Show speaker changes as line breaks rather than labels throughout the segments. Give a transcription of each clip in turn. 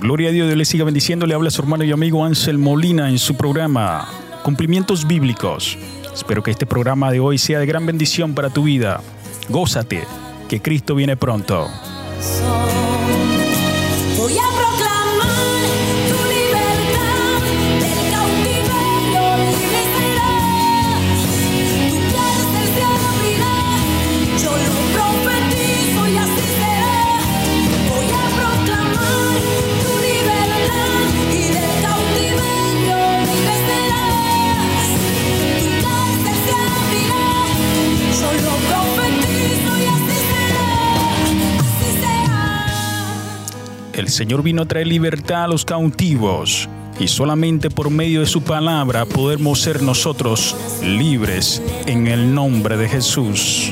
gloria. A Dios, Dios le siga bendiciendo. Le habla su hermano y amigo Ansel Molina en su programa Cumplimientos Bíblicos. Espero que este programa de hoy sea de gran bendición para tu vida. Gózate, que Cristo viene pronto. El Señor vino a traer libertad a los cautivos y solamente por medio de su palabra podemos ser nosotros libres en el nombre de Jesús.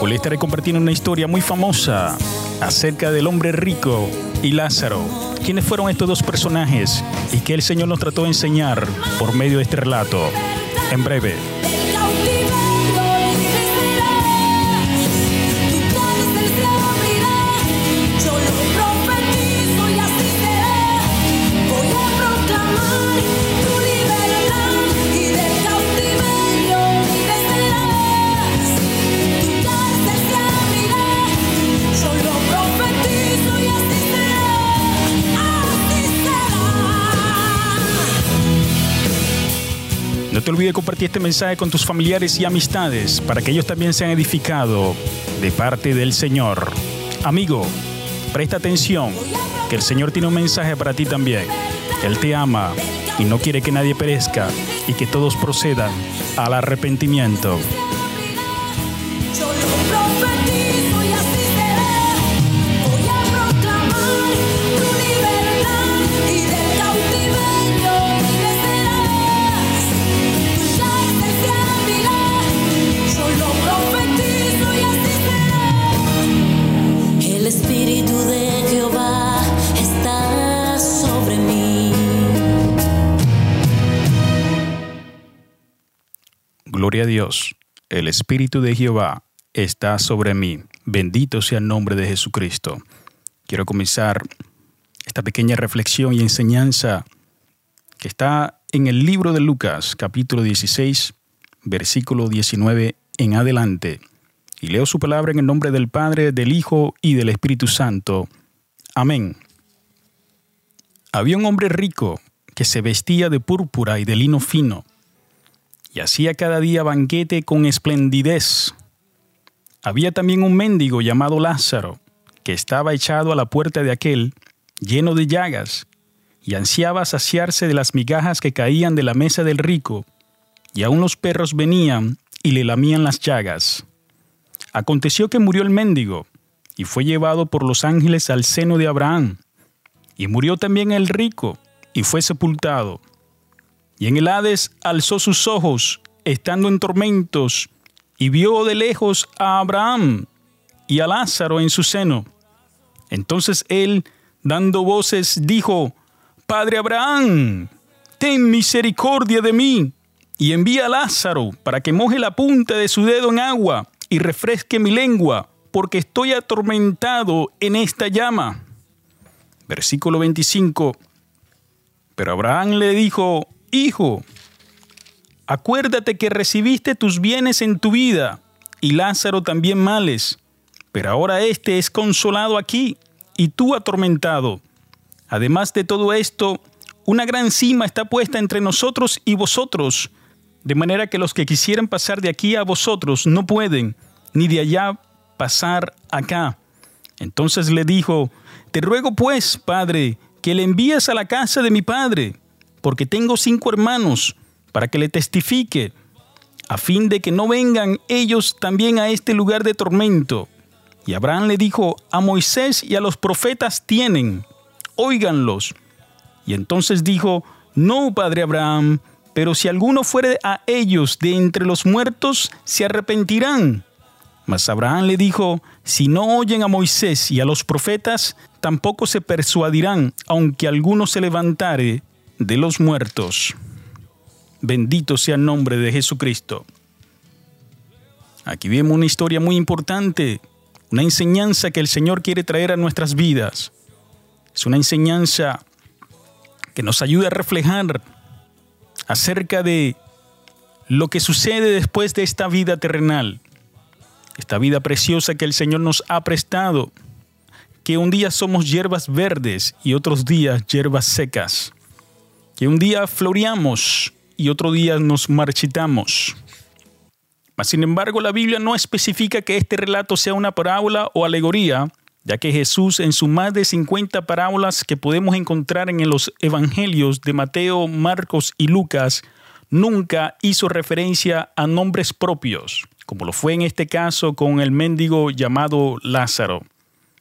Hoy
estaré compartiendo una historia muy famosa acerca del hombre rico y Lázaro. ¿Quiénes fueron estos dos personajes y que el Señor nos trató de enseñar por medio de este relato? En breve. No te olvides compartir este mensaje con tus familiares y amistades para que ellos también sean edificados de parte del Señor. Amigo, presta atención, que el Señor tiene un mensaje para ti también. Él te ama y no quiere que nadie perezca y que todos procedan al arrepentimiento. Gloria a Dios. El Espíritu de Jehová está sobre mí. Bendito sea el nombre de Jesucristo. Quiero comenzar esta pequeña reflexión y enseñanza que está en el libro de Lucas, capítulo 16, versículo 19 en adelante. Y leo su palabra en el nombre del Padre, del Hijo y del Espíritu Santo. Amén. Había un hombre rico que se vestía de púrpura y de lino fino y hacía cada día banquete con esplendidez. Había también un mendigo llamado Lázaro, que estaba echado a la puerta de aquel, lleno de llagas, y ansiaba saciarse de las migajas que caían de la mesa del rico, y aun los perros venían y le lamían las llagas. Aconteció que murió el mendigo, y fue llevado por los ángeles al seno de Abraham, y murió también el rico, y fue sepultado. Y en el Hades alzó sus ojos, estando en tormentos, y vio de lejos a Abraham y a Lázaro en su seno. Entonces él, dando voces, dijo, Padre Abraham, ten misericordia de mí, y envía a Lázaro para que moje la punta de su dedo en agua y refresque mi lengua, porque estoy atormentado en esta llama. Versículo 25. Pero Abraham le dijo, Hijo, acuérdate que recibiste tus bienes en tu vida, y Lázaro también males, pero ahora éste es consolado aquí, y tú atormentado. Además de todo esto, una gran cima está puesta entre nosotros y vosotros, de manera que los que quisieran pasar de aquí a vosotros no pueden, ni de allá pasar acá. Entonces le dijo, Te ruego pues, Padre, que le envíes a la casa de mi Padre, porque tengo cinco hermanos, para que le testifique, a fin de que no vengan ellos también a este lugar de tormento. Y Abraham le dijo, A Moisés y a los profetas tienen, óiganlos. Y entonces dijo, No, Padre Abraham, pero si alguno fuere a ellos de entre los muertos, se arrepentirán. Mas Abraham le dijo, si no oyen a Moisés y a los profetas, tampoco se persuadirán, aunque alguno se levantare de los muertos. Bendito sea el nombre de Jesucristo. Aquí vemos una historia muy importante, una enseñanza que el Señor quiere traer a nuestras vidas. Es una enseñanza que nos ayuda a reflejar acerca de lo que sucede después de esta vida terrenal, esta vida preciosa que el Señor nos ha prestado, que un día somos hierbas verdes y otros días hierbas secas, que un día floreamos y otro día nos marchitamos. Sin embargo, la Biblia no especifica que este relato sea una parábola o alegoría, ya que Jesús en sus más de 50 parábolas que podemos encontrar en los evangelios de Mateo, Marcos y Lucas, nunca hizo referencia a nombres propios, como lo fue en este caso con el mendigo llamado Lázaro.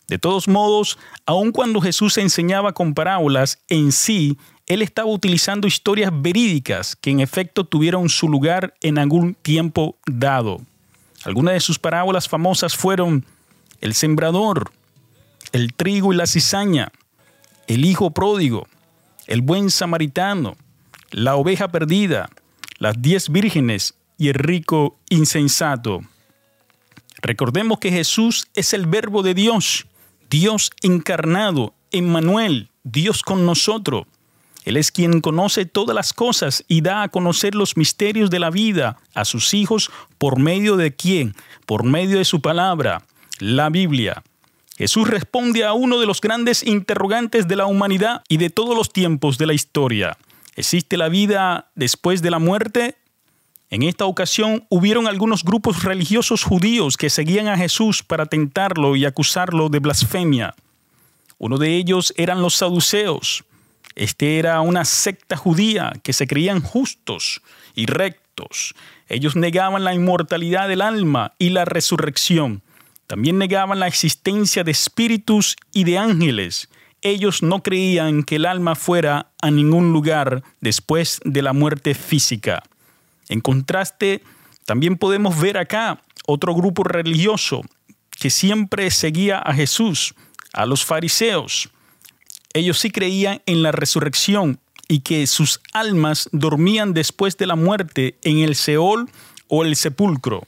De todos modos, aun cuando Jesús enseñaba con parábolas, en sí él estaba utilizando historias verídicas que en efecto tuvieron su lugar en algún tiempo dado. Algunas de sus parábolas famosas fueron el sembrador, el trigo y la cizaña, el hijo pródigo, el buen samaritano, la oveja perdida, las diez vírgenes y el rico insensato. Recordemos que Jesús es el verbo de Dios, Dios encarnado, Emmanuel, Dios con nosotros. Él es quien conoce todas las cosas y da a conocer los misterios de la vida a sus hijos por medio de quién? Por medio de su palabra, la Biblia. Jesús responde a uno de los grandes interrogantes de la humanidad y de todos los tiempos de la historia. ¿Existe la vida después de la muerte? En esta ocasión hubieron algunos grupos religiosos judíos que seguían a Jesús para tentarlo y acusarlo de blasfemia. Uno de ellos eran los saduceos, este era una secta judía que se creían justos y rectos. Ellos negaban la inmortalidad del alma y la resurrección. También negaban la existencia de espíritus y de ángeles. Ellos no creían que el alma fuera a ningún lugar después de la muerte física. En contraste, también podemos ver acá otro grupo religioso que siempre seguía a Jesús, a los fariseos. Ellos sí creían en la resurrección y que sus almas dormían después de la muerte en el Seol o el sepulcro.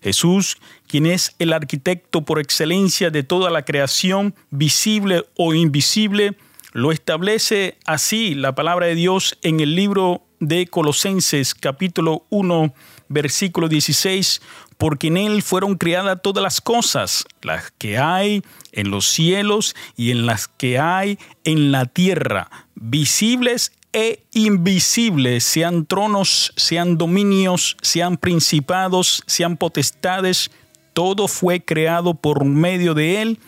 Jesús, quien es el arquitecto por excelencia de toda la creación, visible o invisible, lo establece así la palabra de Dios en el libro de Colosenses capítulo 1 versículo 16, porque en Él fueron creadas todas las cosas, las que hay en los cielos y en las que hay en la tierra, visibles e invisibles, sean tronos, sean dominios, sean principados, sean potestades, todo fue creado por medio de Él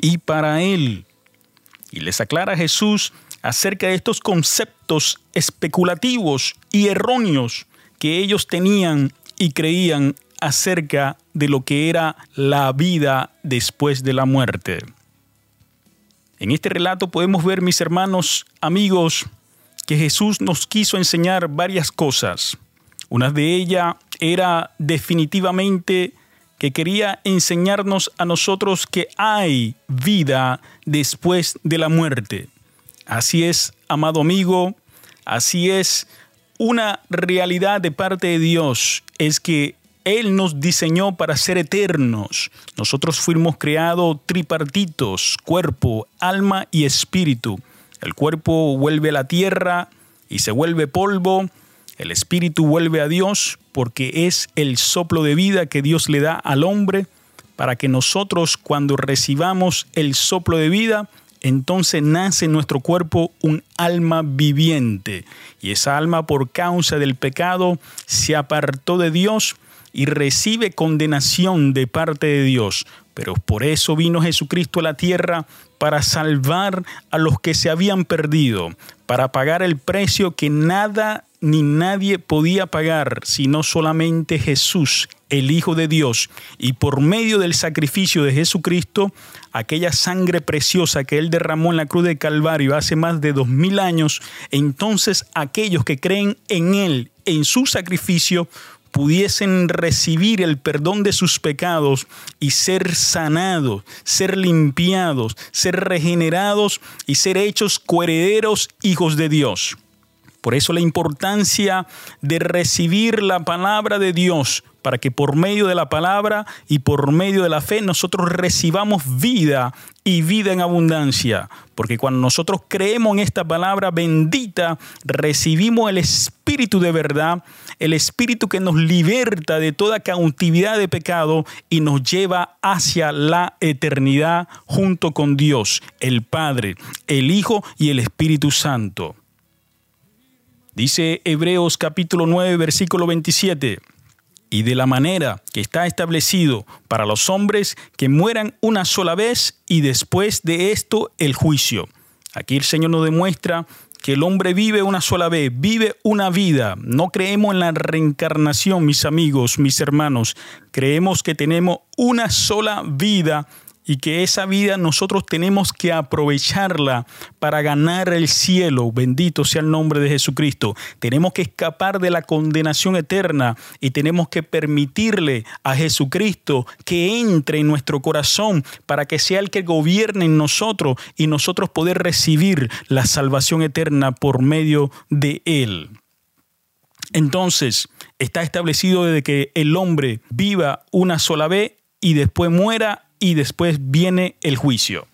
y para Él. Y les aclara Jesús acerca de estos conceptos especulativos y erróneos que ellos tenían y creían acerca de lo que era la vida después de la muerte. En este relato podemos ver, mis hermanos, amigos, que Jesús nos quiso enseñar varias cosas. Una de ellas era definitivamente que quería enseñarnos a nosotros que hay vida después de la muerte. Así es, amado amigo, así es, una realidad de parte de Dios es que Él nos diseñó para ser eternos. Nosotros fuimos creados tripartitos, cuerpo, alma y espíritu. El cuerpo vuelve a la tierra y se vuelve polvo. El espíritu vuelve a Dios porque es el soplo de vida que Dios le da al hombre para que nosotros cuando recibamos el soplo de vida entonces nace en nuestro cuerpo un alma viviente. Y esa alma por causa del pecado se apartó de Dios y recibe condenación de parte de Dios. Pero por eso vino Jesucristo a la tierra para salvar a los que se habían perdido, para pagar el precio que nada ni nadie podía pagar, sino solamente Jesús, el Hijo de Dios. Y por medio del sacrificio de Jesucristo, aquella sangre preciosa que Él derramó en la cruz de Calvario hace más de dos mil años, entonces aquellos que creen en Él, en su sacrificio, pudiesen recibir el perdón de sus pecados y ser sanados, ser limpiados, ser regenerados y ser hechos coherederos hijos de Dios. Por eso la importancia de recibir la palabra de Dios, para que por medio de la palabra y por medio de la fe nosotros recibamos vida y vida en abundancia. Porque cuando nosotros creemos en esta palabra bendita, recibimos el Espíritu de verdad, el Espíritu que nos liberta de toda cautividad de pecado y nos lleva hacia la eternidad junto con Dios, el Padre, el Hijo y el Espíritu Santo. Dice Hebreos capítulo 9, versículo 27. Y de la manera que está establecido para los hombres que mueran una sola vez y después de esto el juicio. Aquí el Señor nos demuestra que el hombre vive una sola vez, vive una vida. No creemos en la reencarnación, mis amigos, mis hermanos. Creemos que tenemos una sola vida y que esa vida nosotros tenemos que aprovecharla para ganar el cielo. Bendito sea el nombre de Jesucristo. Tenemos que escapar de la condenación eterna y tenemos que permitirle a Jesucristo que entre en nuestro corazón para que sea el que gobierne en nosotros y nosotros poder recibir la salvación eterna por medio de Él. Entonces, está establecido de que el hombre viva una sola vez y después muera y después viene el juicio.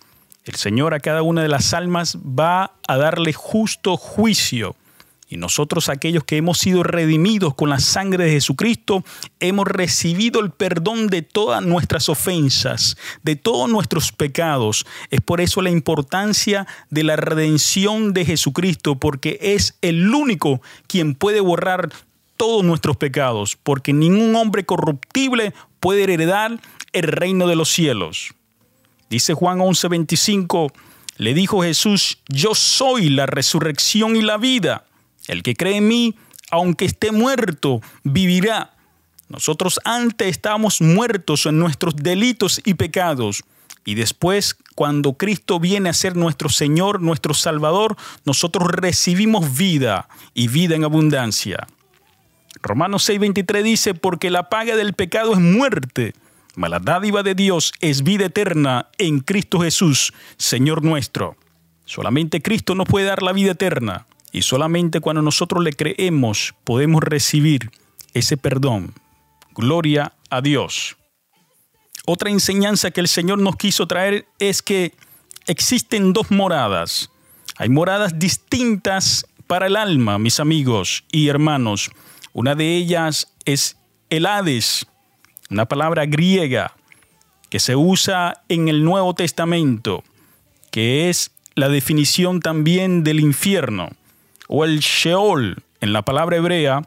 El Señor a cada una de las almas va a darle justo juicio. Y nosotros aquellos que hemos sido redimidos con la sangre de Jesucristo, hemos recibido el perdón de todas nuestras ofensas, de todos nuestros pecados. Es por eso la importancia de la redención de Jesucristo, porque es el único quien puede borrar todos nuestros pecados, porque ningún hombre corruptible puede heredar el reino de los cielos. Dice Juan 11:25, le dijo Jesús, yo soy la resurrección y la vida. El que cree en mí, aunque esté muerto, vivirá. Nosotros antes estábamos muertos en nuestros delitos y pecados. Y después, cuando Cristo viene a ser nuestro Señor, nuestro Salvador, nosotros recibimos vida y vida en abundancia. Romanos 6:23 dice, porque la paga del pecado es muerte, mas la dádiva de Dios es vida eterna en Cristo Jesús, Señor nuestro. Solamente Cristo nos puede dar la vida eterna y solamente cuando nosotros le creemos podemos recibir ese perdón. Gloria a Dios. Otra enseñanza que el Señor nos quiso traer es que existen dos moradas. Hay moradas distintas para el alma, mis amigos y hermanos. Una de ellas es el Hades, una palabra griega que se usa en el Nuevo Testamento, que es la definición también del infierno, o el Sheol en la palabra hebrea,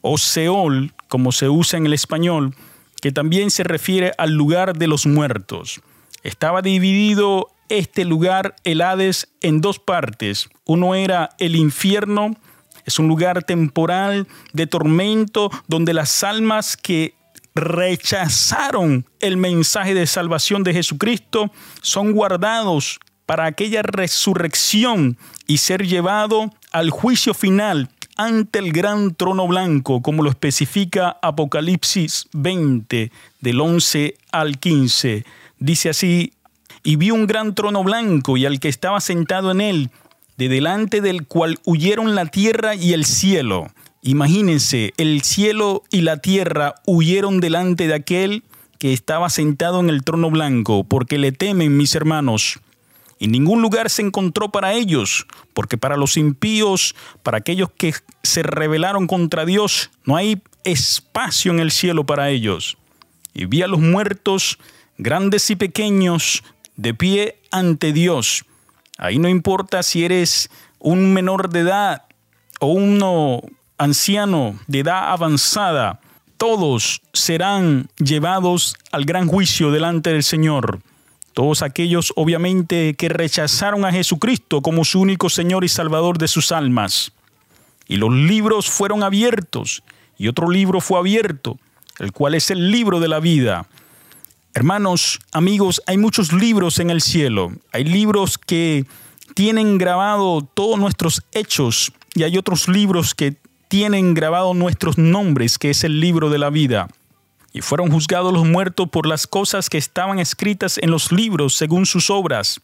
o Seol, como se usa en el español, que también se refiere al lugar de los muertos. Estaba dividido este lugar, el Hades, en dos partes. Uno era el infierno, es un lugar temporal de tormento donde las almas que rechazaron el mensaje de salvación de Jesucristo son guardados para aquella resurrección y ser llevado al juicio final ante el gran trono blanco, como lo especifica Apocalipsis 20, del 11 al 15. Dice así, y vi un gran trono blanco y al que estaba sentado en él, de delante del cual huyeron la tierra y el cielo. Imagínense, el cielo y la tierra huyeron delante de aquel que estaba sentado en el trono blanco, porque le temen, mis hermanos. Y ningún lugar se encontró para ellos, porque para los impíos, para aquellos que se rebelaron contra Dios, no hay espacio en el cielo para ellos. Y vi a los muertos, grandes y pequeños, de pie ante Dios Ahí no importa si eres un menor de edad o uno anciano de edad avanzada, todos serán llevados al gran juicio delante del Señor. Todos aquellos, obviamente, que rechazaron a Jesucristo como su único Señor y Salvador de sus almas. Y los libros fueron abiertos, y otro libro fue abierto, el cual es el libro de la vida. Hermanos, amigos, hay muchos libros en el cielo. Hay libros que tienen grabado todos nuestros hechos y hay otros libros que tienen grabado nuestros nombres, que es el libro de la vida. Y fueron juzgados los muertos por las cosas que estaban escritas en los libros según sus obras.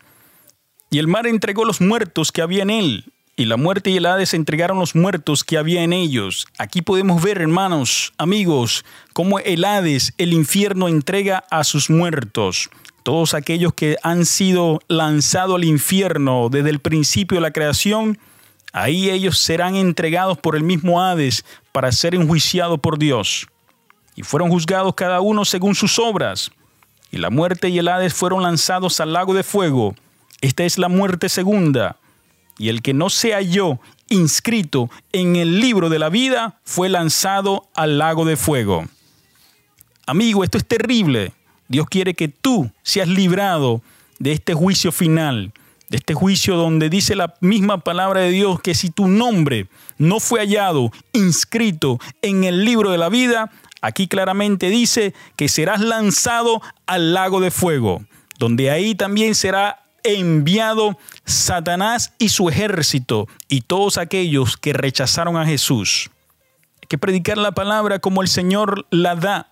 Y el mar entregó los muertos que había en él, y la muerte y el Hades entregaron los muertos que había en ellos. Aquí podemos ver, hermanos, amigos, cómo el Hades, el infierno, entrega a sus muertos. Todos aquellos que han sido lanzados al infierno desde el principio de la creación, ahí ellos serán entregados por el mismo Hades para ser enjuiciados por Dios. Y fueron juzgados cada uno según sus obras. Y la muerte y el Hades fueron lanzados al lago de fuego. Esta es la muerte segunda y el que no se halló inscrito en el libro de la vida fue lanzado al lago de fuego. Amigo, esto es terrible. Dios quiere que tú seas librado de este juicio final, de este juicio donde dice la misma palabra de Dios que si tu nombre no fue hallado inscrito en el libro de la vida, aquí claramente dice que serás lanzado al lago de fuego, donde ahí también será enviado Satanás y su ejército y todos aquellos que rechazaron a Jesús. Hay que predicar la palabra como el Señor la da.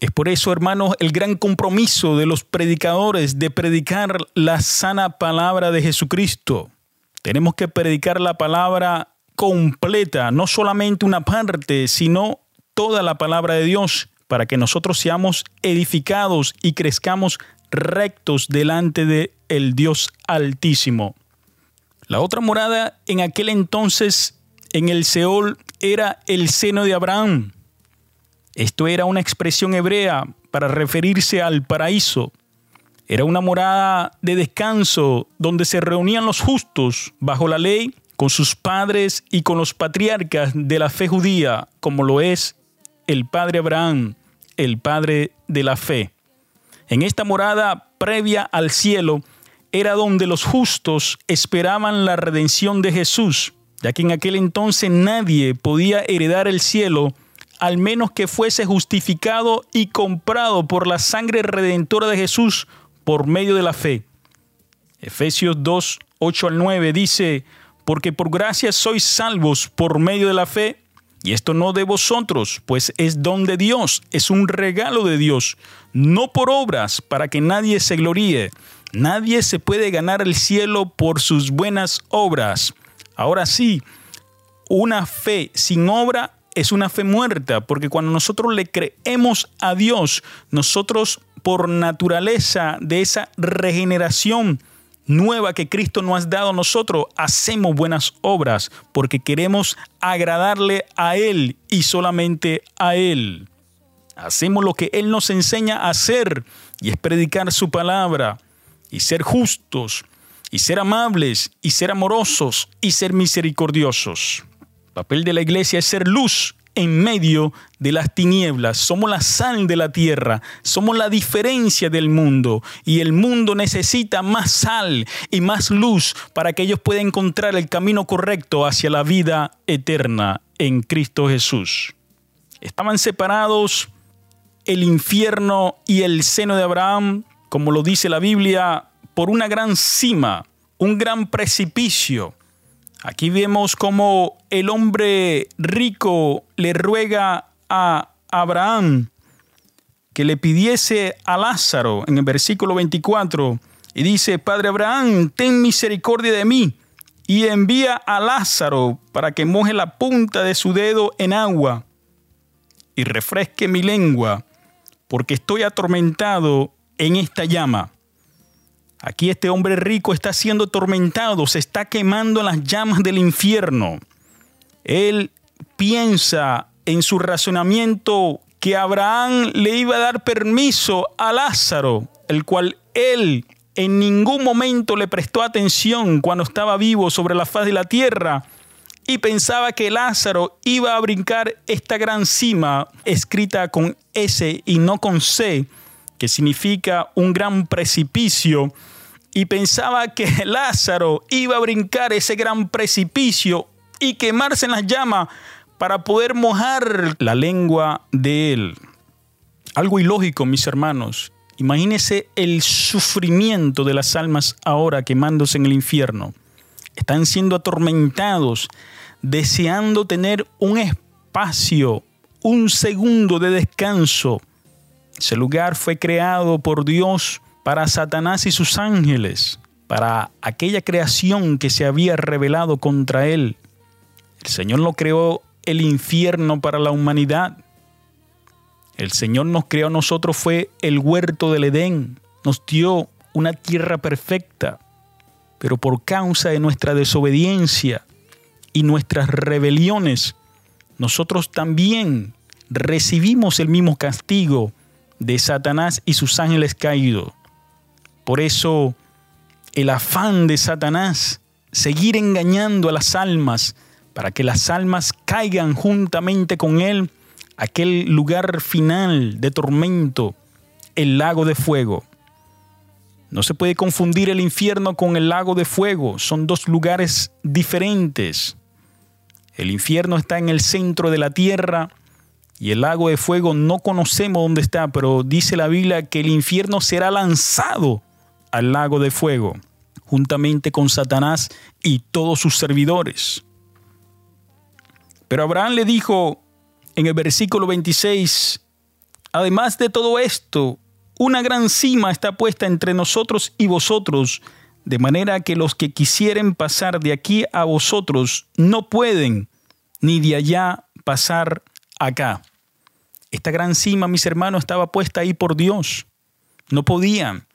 Es por eso, hermanos, el gran compromiso de los predicadores de predicar la sana palabra de Jesucristo. Tenemos que predicar la palabra completa, no solamente una parte, sino toda la palabra de Dios, para que nosotros seamos edificados y crezcamos rectos delante de el Dios Altísimo. La otra morada en aquel entonces en el Seol era el seno de Abraham. Esto era una expresión hebrea para referirse al paraíso. Era una morada de descanso donde se reunían los justos bajo la ley con sus padres y con los patriarcas de la fe judía, como lo es el padre Abraham, el padre de la fe. En esta morada previa al cielo era donde los justos esperaban la redención de Jesús, ya que en aquel entonces nadie podía heredar el cielo al menos que fuese justificado y comprado por la sangre redentora de Jesús por medio de la fe. Efesios 2, 8 al 9 dice, porque por gracia sois salvos por medio de la fe, y esto no de vosotros, pues es don de Dios, es un regalo de Dios, no por obras, para que nadie se gloríe. Nadie se puede ganar el cielo por sus buenas obras. Ahora sí, una fe sin obra es una fe muerta, porque cuando nosotros le creemos a Dios, nosotros por naturaleza de esa regeneración, nueva que Cristo nos ha dado a nosotros, hacemos buenas obras porque queremos agradarle a Él y solamente a Él. Hacemos lo que Él nos enseña a hacer y es predicar su palabra y ser justos y ser amables y ser amorosos y ser misericordiosos. El papel de la iglesia es ser luz en medio de las tinieblas. Somos la sal de la tierra, somos la diferencia del mundo y el mundo necesita más sal y más luz para que ellos puedan encontrar el camino correcto hacia la vida eterna en Cristo Jesús. Estaban separados el infierno y el seno de Abraham, como lo dice la Biblia, por una gran cima, un gran precipicio Aquí vemos cómo el hombre rico le ruega a Abraham que le pidiese a Lázaro en el versículo 24 y dice, Padre Abraham, ten misericordia de mí y envía a Lázaro para que moje la punta de su dedo en agua y refresque mi lengua, porque estoy atormentado en esta llama. Aquí este hombre rico está siendo atormentado, se está quemando en las llamas del infierno. Él piensa en su razonamiento que Abraham le iba a dar permiso a Lázaro, el cual él en ningún momento le prestó atención cuando estaba vivo sobre la faz de la tierra y pensaba que Lázaro iba a brincar esta gran cima escrita con S y no con C, que significa un gran precipicio, y pensaba que Lázaro iba a brincar ese gran precipicio y quemarse en las llamas para poder mojar la lengua de él. Algo ilógico, mis hermanos. Imagínese el sufrimiento de las almas ahora quemándose en el infierno. Están siendo atormentados deseando tener un espacio, un segundo de descanso. Ese lugar fue creado por Dios para Satanás y sus ángeles, para aquella creación que se había revelado contra él. El Señor no creó el infierno para la humanidad. El Señor nos creó a nosotros, fue el huerto del Edén, nos dio una tierra perfecta, pero por causa de nuestra desobediencia y nuestras rebeliones, nosotros también recibimos el mismo castigo de Satanás y sus ángeles caídos. Por eso el afán de Satanás, seguir engañando a las almas, para que las almas caigan juntamente con él, aquel lugar final de tormento, el lago de fuego. No se puede confundir el infierno con el lago de fuego, son dos lugares diferentes. El infierno está en el centro de la tierra y el lago de fuego no conocemos dónde está, pero dice la Biblia que el infierno será lanzado al lago de fuego, juntamente con Satanás y todos sus servidores. Pero Abraham le dijo en el versículo 26, además de todo esto, una gran cima está puesta entre nosotros y vosotros, de manera que los que quisieren pasar de aquí a vosotros no pueden, ni de allá pasar acá. Esta gran cima, mis hermanos, estaba puesta ahí por Dios. No podían.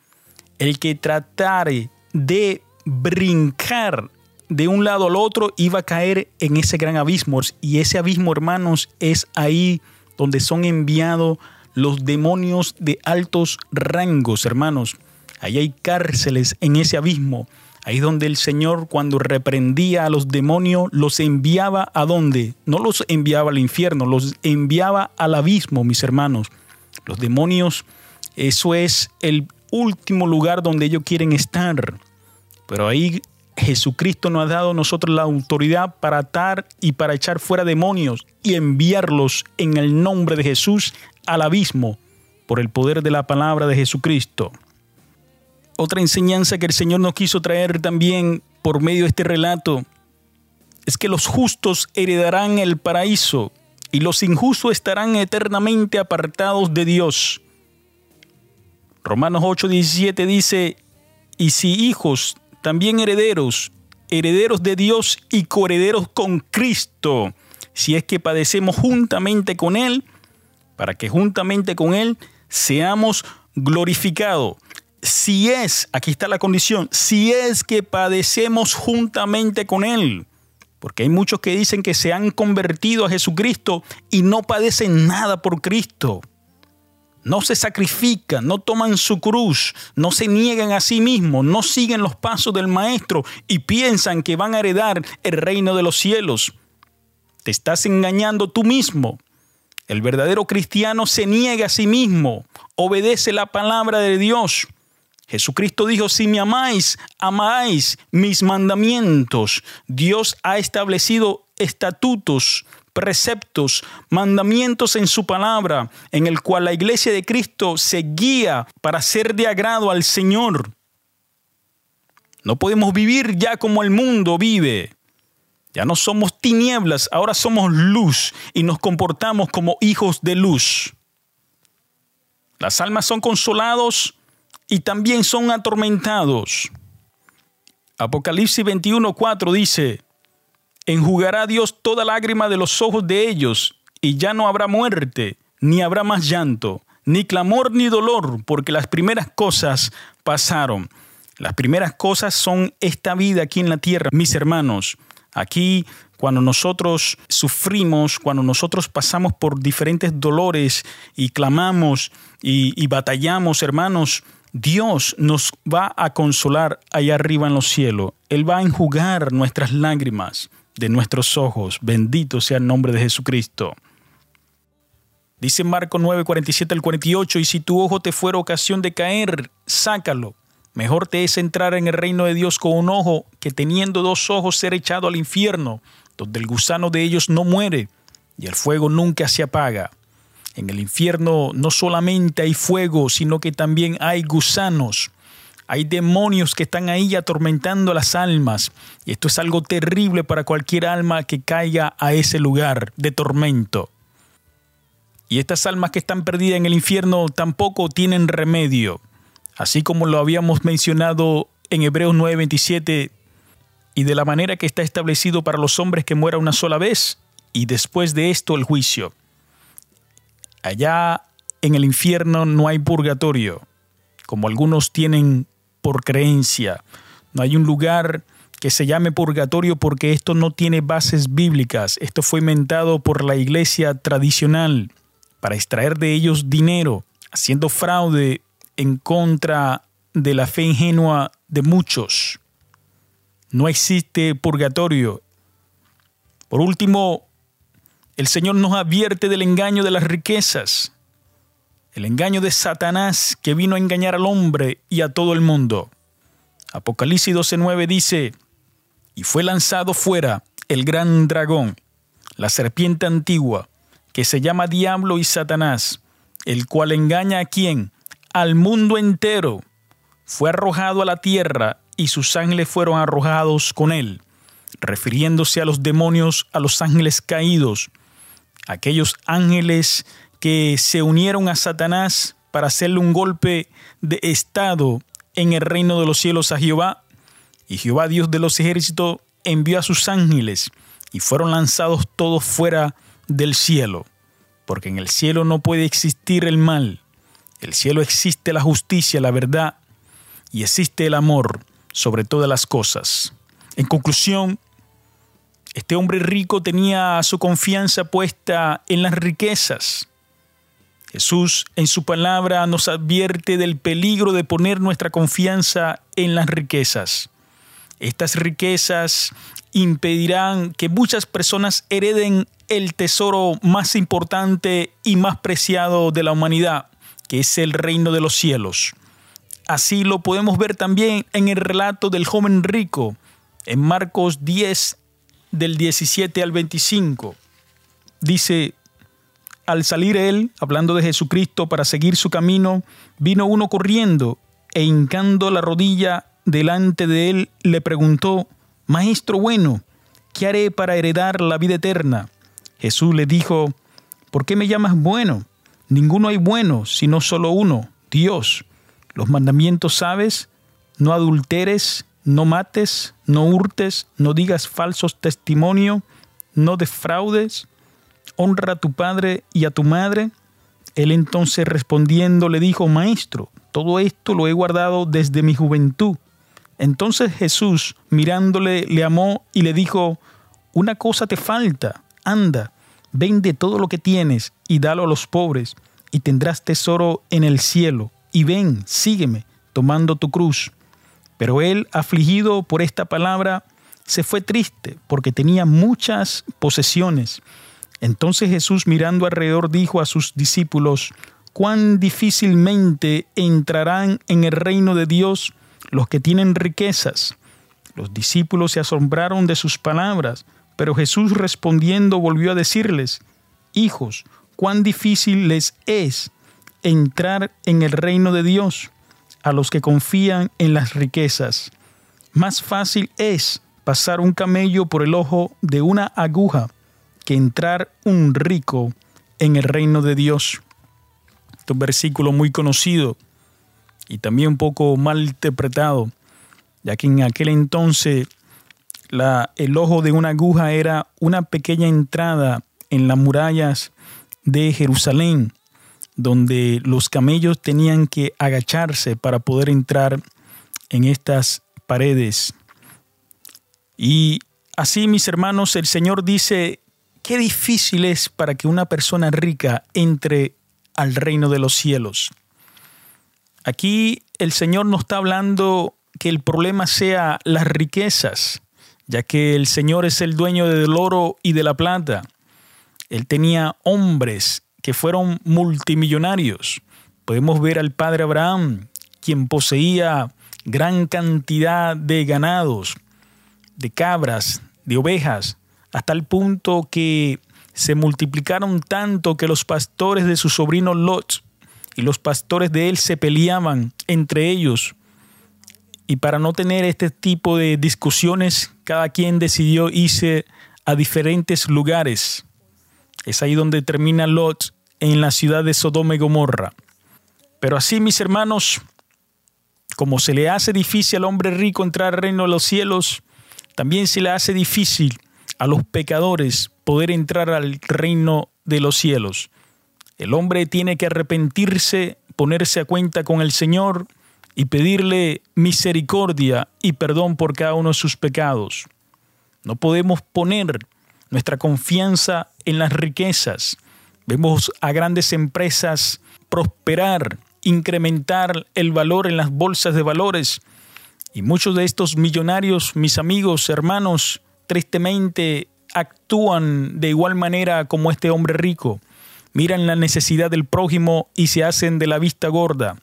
El que tratare de brincar de un lado al otro iba a caer en ese gran abismo. Y ese abismo, hermanos, es ahí donde son enviados los demonios de altos rangos, hermanos. Ahí hay cárceles en ese abismo. Ahí donde el Señor cuando reprendía a los demonios los enviaba a dónde? No los enviaba al infierno, los enviaba al abismo, mis hermanos. Los demonios, eso es el último lugar donde ellos quieren estar. Pero ahí Jesucristo nos ha dado a nosotros la autoridad para atar y para echar fuera demonios y enviarlos en el nombre de Jesús al abismo por el poder de la palabra de Jesucristo. Otra enseñanza que el Señor nos quiso traer también por medio de este relato es que los justos heredarán el paraíso y los injustos estarán eternamente apartados de Dios. Romanos 8:17 dice, y si hijos, también herederos, herederos de Dios y coherederos con Cristo, si es que padecemos juntamente con Él, para que juntamente con Él seamos glorificados. Si es, aquí está la condición, si es que padecemos juntamente con Él. Porque hay muchos que dicen que se han convertido a Jesucristo y no padecen nada por Cristo. No se sacrifican, no toman su cruz, no se niegan a sí mismos, no siguen los pasos del Maestro y piensan que van a heredar el reino de los cielos. Te estás engañando tú mismo. El verdadero cristiano se niega a sí mismo, obedece la palabra de Dios. Jesucristo dijo, si me amáis, amáis mis mandamientos. Dios ha establecido estatutos, preceptos, mandamientos en su palabra, en el cual la iglesia de Cristo se guía para ser de agrado al Señor. No podemos vivir ya como el mundo vive. Ya no somos tinieblas, ahora somos luz y nos comportamos como hijos de luz. Las almas son consolados y también son atormentados. Apocalipsis 21:4 dice, enjugará Dios toda lágrima de los ojos de ellos, y ya no habrá muerte, ni habrá más llanto, ni clamor ni dolor, porque las primeras cosas pasaron. Las primeras cosas son esta vida aquí en la tierra, mis hermanos. Aquí, cuando nosotros sufrimos, cuando nosotros pasamos por diferentes dolores y clamamos y, y, batallamos, hermanos, Dios nos va a consolar allá arriba en los cielos. Él va a enjugar nuestras lágrimas de nuestros ojos. Bendito sea el nombre de Jesucristo. Dice Marco 9, 47 al 48, y si tu ojo te fuera ocasión de caer, sácalo Mejor te es entrar en el reino de Dios con un ojo que teniendo dos ojos ser echado al infierno, donde el gusano de ellos no muere y el fuego nunca se apaga. En el infierno no solamente hay fuego, sino que también hay gusanos. Hay demonios que están ahí atormentando las almas. Y esto es algo terrible para cualquier alma que caiga a ese lugar de tormento. Y estas almas que están perdidas en el infierno tampoco tienen remedio. Así como lo habíamos mencionado en Hebreos 9:27, y de la manera que está establecido para los hombres que muera una sola vez, y después de esto el juicio. Allá en el infierno no hay purgatorio, como algunos tienen por creencia. No hay un lugar que se llame purgatorio porque esto no tiene bases bíblicas. Esto fue inventado por la iglesia tradicional para extraer de ellos dinero, haciendo fraude en contra de la fe ingenua de muchos. No existe purgatorio. Por último, el Señor nos advierte del engaño de las riquezas, el engaño de Satanás que vino a engañar al hombre y a todo el mundo. Apocalipsis 12:9 dice, y fue lanzado fuera el gran dragón, la serpiente antigua, que se llama Diablo y Satanás, el cual engaña a quién? Al mundo entero. Fue arrojado a la tierra y sus ángeles fueron arrojados con él, refiriéndose a los demonios, a los ángeles caídos, aquellos ángeles que se unieron a Satanás para hacerle un golpe de estado en el reino de los cielos a Jehová. Y Jehová Dios de los ejércitos envió a sus ángeles y fueron lanzados todos fuera del cielo. Porque en el cielo no puede existir el mal. El cielo existe la justicia, la verdad y existe el amor sobre todas las cosas. En conclusión, este hombre rico tenía su confianza puesta en las riquezas. Jesús en su palabra nos advierte del peligro de poner nuestra confianza en las riquezas. Estas riquezas impedirán que muchas personas hereden el tesoro más importante y más preciado de la humanidad, que es el reino de los cielos. Así lo podemos ver también en el relato del joven rico, en Marcos 10, del 17 al 25. Dice, al salir él, hablando de Jesucristo, para seguir su camino, vino uno corriendo e hincando la rodilla delante de él, le preguntó, Maestro bueno, ¿qué haré para heredar la vida eterna? Jesús le dijo, ¿por qué me llamas bueno? Ninguno hay bueno, sino solo uno, Dios. Los mandamientos sabes, no adulteres, no mates, no hurtes, no digas falsos testimonio, no defraudes, honra a tu padre y a tu madre. Él entonces respondiendo le dijo, Maestro, todo esto lo he guardado desde mi juventud. Entonces Jesús, mirándole, le amó y le dijo, Una cosa te falta, anda, vende todo lo que tienes y dalo a los pobres, y tendrás tesoro en el cielo, y ven, sígueme, tomando tu cruz. Pero él, afligido por esta palabra, se fue triste porque tenía muchas posesiones. Entonces Jesús mirando alrededor dijo a sus discípulos, cuán difícilmente entrarán en el reino de Dios los que tienen riquezas. Los discípulos se asombraron de sus palabras, pero Jesús respondiendo volvió a decirles, Hijos, cuán difícil les es entrar en el reino de Dios a los que confían en las riquezas. Más fácil es pasar un camello por el ojo de una aguja que entrar un rico en el reino de Dios. Este es un versículo muy conocido y también un poco mal interpretado, ya que en aquel entonces la, el ojo de una aguja era una pequeña entrada en las murallas de Jerusalén donde los camellos tenían que agacharse para poder entrar en estas paredes. Y así, mis hermanos, el Señor dice, qué difícil es para que una persona rica entre al reino de los cielos. Aquí el Señor no está hablando que el problema sea las riquezas, ya que el Señor es el dueño del oro y de la plata. Él tenía hombres que fueron multimillonarios. Podemos ver al padre Abraham, quien poseía gran cantidad de ganados, de cabras, de ovejas, hasta el punto que se multiplicaron tanto que los pastores de su sobrino Lot y los pastores de él se peleaban entre ellos Y para no tener este tipo de discusiones, cada quien decidió irse a diferentes lugares. Es ahí donde termina Lot en la ciudad de Sodoma y Gomorra. Pero así, mis hermanos, como se le hace difícil al hombre rico entrar al reino de los cielos, también se le hace difícil a los pecadores poder entrar al reino de los cielos. El hombre tiene que arrepentirse, ponerse a cuenta con el Señor y pedirle misericordia y perdón por cada uno de sus pecados. No podemos poner nuestra confianza en las riquezas. Vemos a grandes empresas prosperar, incrementar el valor en las bolsas de valores. Y muchos de estos millonarios, mis amigos, hermanos, tristemente actúan de igual manera como este hombre rico. Miran la necesidad del prójimo y se hacen de la vista gorda.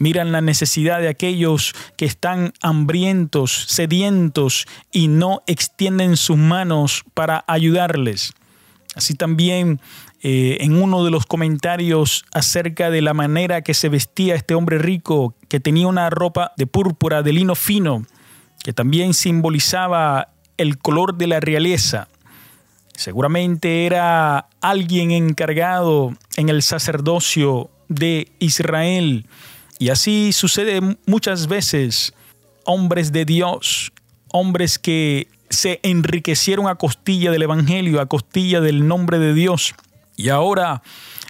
Miran la necesidad de aquellos que están hambrientos, sedientos y no extienden sus manos para ayudarles. Así también eh, en uno de los comentarios acerca de la manera que se vestía este hombre rico, que tenía una ropa de púrpura, de lino fino, que también simbolizaba el color de la realeza. Seguramente era alguien encargado en el sacerdocio de Israel. Y así sucede muchas veces. Hombres de Dios, hombres que se enriquecieron a costilla del Evangelio, a costilla del nombre de Dios. Y ahora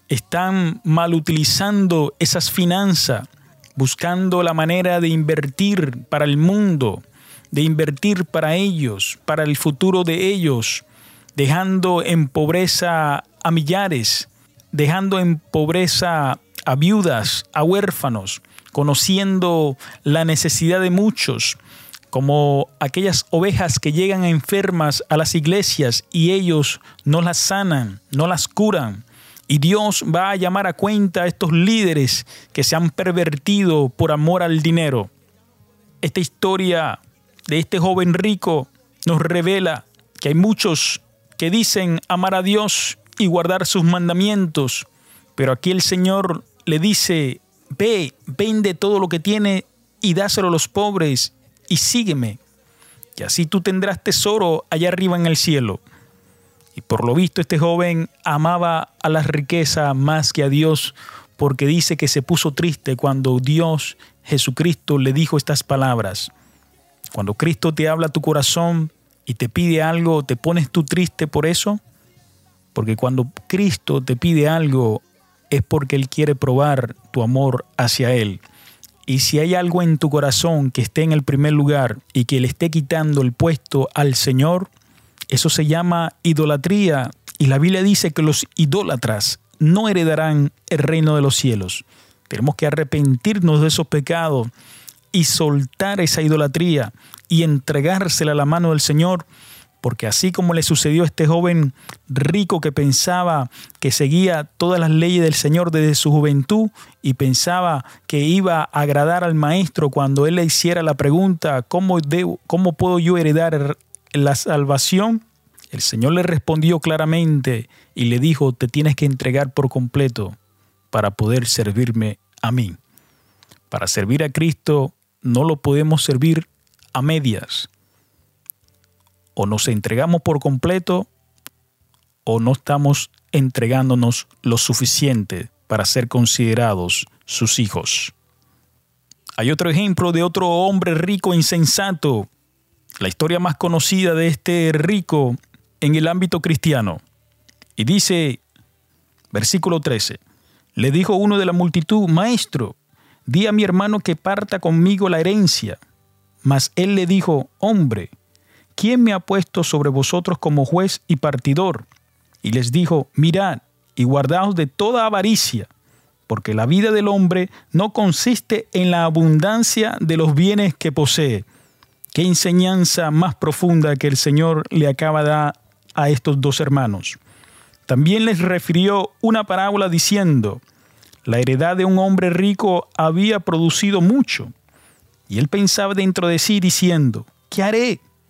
están mal utilizando esas finanzas, buscando la manera de invertir para el mundo, de invertir para ellos, para el futuro de ellos, dejando en pobreza a millares, dejando en pobreza a viudas, a huérfanos, conociendo la necesidad de muchos, como aquellas ovejas que llegan enfermas a las iglesias y ellos no las sanan, no las curan. Y Dios va a llamar a cuenta a estos líderes que se han pervertido por amor al dinero. Esta historia de este joven rico nos revela que hay muchos que dicen amar a Dios y guardar sus mandamientos, pero aquí el Señor le dice, ve, vende todo lo que tiene y dáselo a los pobres y sígueme, y así tú tendrás tesoro allá arriba en el cielo. Y por lo visto este joven amaba a la riqueza más que a Dios, porque dice que se puso triste cuando Dios Jesucristo le dijo estas palabras. Cuando Cristo te habla a tu corazón y te pide algo, ¿te pones tú triste por eso? Porque cuando Cristo te pide algo es porque Él quiere probar tu amor hacia Él. Y si hay algo en tu corazón que esté en el primer lugar y que le esté quitando el puesto al Señor, eso se llama idolatría. Y la Biblia dice que los idólatras no heredarán el reino de los cielos. Tenemos que arrepentirnos de esos pecados y soltar esa idolatría y entregársela a la mano del Señor, porque así como le sucedió a este joven rico que pensaba que seguía todas las leyes del Señor desde su juventud y pensaba que iba a agradar al maestro cuando él le hiciera la pregunta, ¿cómo, cómo puedo yo heredar la salvación? El Señor le respondió claramente y le dijo, te tienes que entregar por completo para poder servirme a mí. Para servir a Cristo no lo podemos servir a medias. O nos entregamos por completo o no estamos entregándonos lo suficiente para ser considerados sus hijos. Hay otro ejemplo de otro hombre rico e insensato, la historia más conocida de este rico en el ámbito cristiano. Y dice, versículo 13, le dijo uno de la multitud, Maestro, di a mi hermano que parta conmigo la herencia. Mas él le dijo, Hombre, ¿quién me ha puesto sobre vosotros como juez y partidor? Y les dijo, Mirad y guardaos de toda avaricia, porque la vida del hombre no consiste en la abundancia de los bienes que posee. Qué enseñanza más profunda que el Señor le acaba de dar a estos dos hermanos. También les refirió una parábola diciendo, la heredad de un hombre rico había producido mucho. Y él pensaba dentro de sí diciendo, ¿qué haré?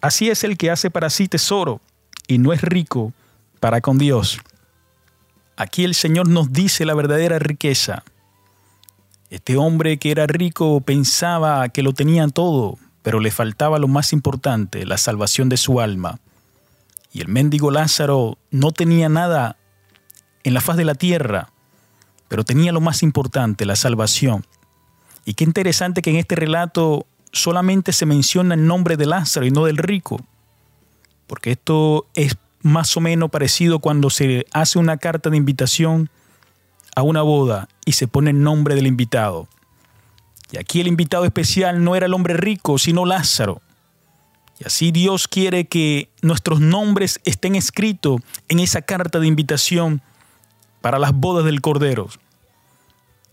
Así es el que hace para sí tesoro, y no es rico para con Dios. Aquí el Señor nos dice la verdadera riqueza. Este hombre que era rico pensaba que lo tenía todo, pero le faltaba lo más importante, la salvación de su alma. Y el mendigo Lázaro no tenía nada en la faz de la tierra, pero tenía lo más importante, la salvación. Y qué interesante que en este relato solamente se menciona el nombre de Lázaro y no del rico, porque esto es más o menos parecido cuando se hace una carta de invitación a una boda y se pone el nombre del invitado. Y aquí el invitado especial no era el hombre rico, sino Lázaro. Y así Dios quiere que nuestros nombres estén escritos en esa carta de invitación para las bodas del Cordero.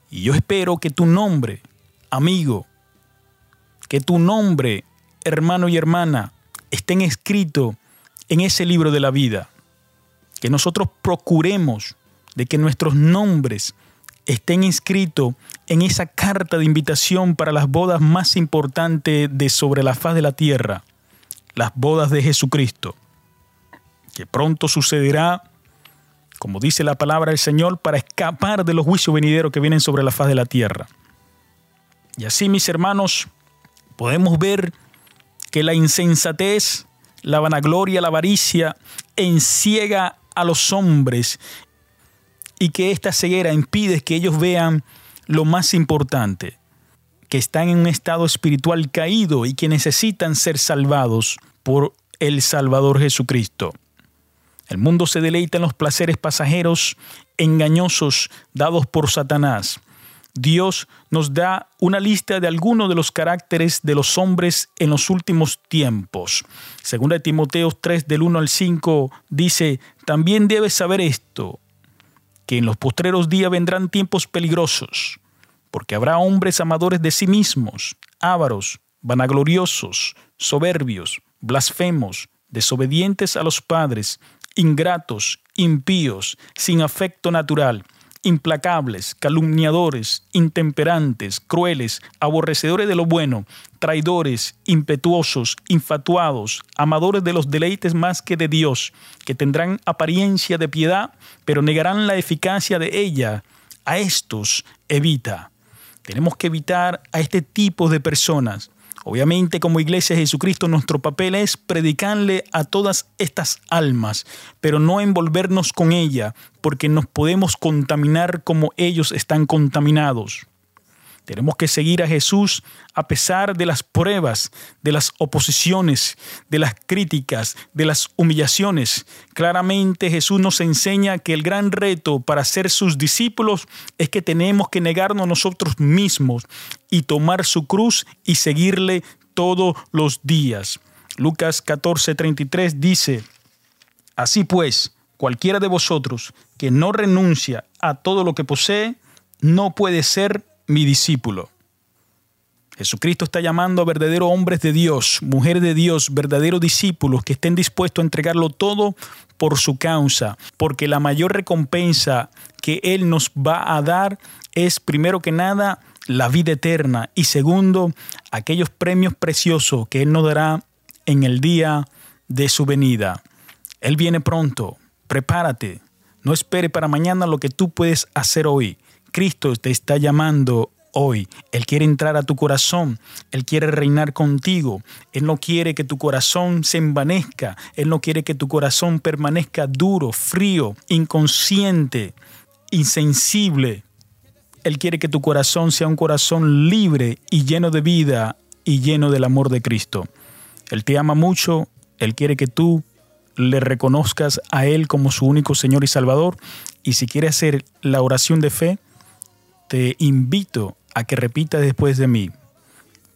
Y yo espero que tu nombre, amigo, que tu nombre, hermano y hermana, estén escritos en ese libro de la vida. Que nosotros procuremos de que nuestros nombres estén inscritos en esa carta de invitación para las bodas más importantes de sobre la faz de la tierra, las bodas de Jesucristo, que pronto sucederá como dice la palabra del Señor, para escapar de los juicios venideros que vienen sobre la faz de la tierra. Y así, mis hermanos, podemos ver que la insensatez, la vanagloria, la avaricia enciega a los hombres y que esta ceguera impide que ellos vean lo más importante, que están en un estado espiritual caído y que necesitan ser salvados por el Salvador Jesucristo. El mundo se deleita en los placeres pasajeros engañosos dados por Satanás. Dios nos da una lista de algunos de los caracteres de los hombres en los últimos tiempos. Según de Timoteo 3 del 1 al 5 dice, también debes saber esto, que en los postreros días vendrán tiempos peligrosos, porque habrá hombres amadores de sí mismos, ávaros, vanagloriosos, soberbios, blasfemos, desobedientes a los padres, ingratos, impíos, sin afecto natural, implacables, calumniadores, intemperantes, crueles, aborrecedores de lo bueno, traidores, impetuosos, infatuados, amadores de los deleites más que de Dios, que tendrán apariencia de piedad, pero negarán la eficacia de ella. A estos evita. Tenemos que evitar a este tipo de personas Obviamente como iglesia de Jesucristo nuestro papel es predicarle a todas estas almas, pero no envolvernos con ella, porque nos podemos contaminar como ellos están contaminados. Tenemos que seguir a Jesús a pesar de las pruebas, de las oposiciones, de las críticas, de las humillaciones. Claramente Jesús nos enseña que el gran reto para ser sus discípulos es que tenemos que negarnos nosotros mismos y tomar su cruz y seguirle todos los días. Lucas 14:33 dice, Así pues, cualquiera de vosotros que no renuncia a todo lo que posee, no puede ser mi discípulo. Jesucristo está llamando a verdaderos hombres de Dios, mujeres de Dios, verdaderos discípulos que estén dispuestos a entregarlo todo por su causa, porque la mayor recompensa que Él nos va a dar es, primero que nada, la vida eterna y segundo, aquellos premios preciosos que Él nos dará en el día de su venida. Él viene pronto, prepárate, no espere para mañana lo que tú puedes hacer hoy. Cristo te está llamando hoy. Él quiere entrar a tu corazón. Él quiere reinar contigo. Él no quiere que tu corazón se envanezca. Él no quiere que tu corazón permanezca duro, frío, inconsciente, insensible. Él quiere que tu corazón sea un corazón libre y lleno de vida y lleno del amor de Cristo. Él te ama mucho. Él quiere que tú le reconozcas a Él como su único Señor y Salvador. Y si quiere hacer la oración de fe, te invito a que repitas después de mí.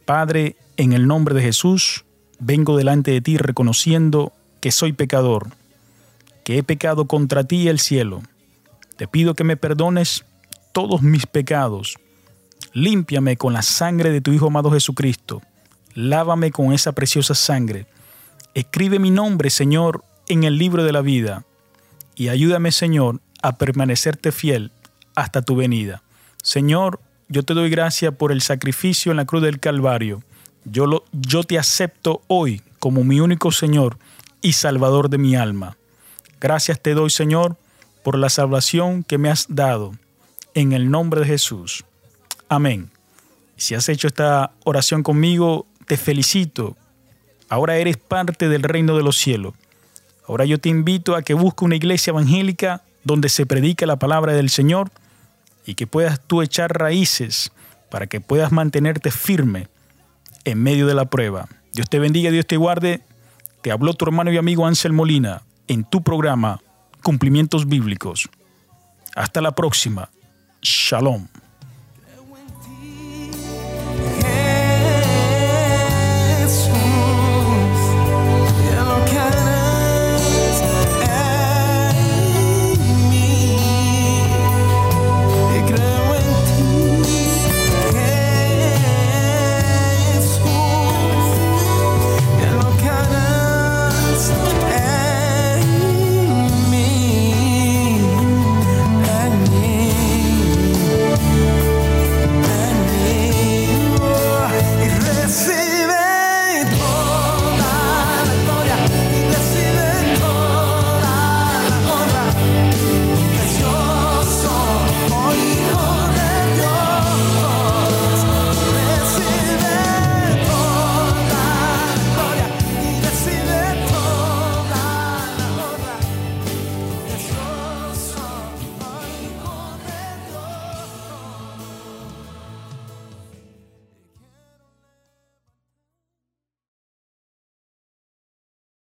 Padre, en el nombre de Jesús, vengo delante de ti reconociendo que soy pecador, que he pecado contra ti y el cielo. Te pido que me perdones todos mis pecados. Límpiame con la sangre de tu Hijo amado Jesucristo. Lávame con esa preciosa sangre. Escribe mi nombre, Señor, en el libro de la vida. Y ayúdame, Señor, a permanecerte fiel hasta tu venida. Señor, yo te doy gracias por el sacrificio en la cruz del Calvario. Yo, lo, yo te acepto hoy como mi único Señor y Salvador de mi alma. Gracias te doy, Señor, por la salvación que me has dado. En el nombre de Jesús. Amén. Si has hecho esta oración conmigo, te felicito. Ahora eres parte del reino de los cielos. Ahora yo te invito a que busques una iglesia evangélica donde se predica la palabra del Señor y que puedas tú echar raíces para que puedas mantenerte firme en medio de la prueba. Dios te bendiga, Dios te guarde. Te habló tu hermano y amigo Ansel Molina en tu programa Cumplimientos Bíblicos. Hasta la próxima. Shalom.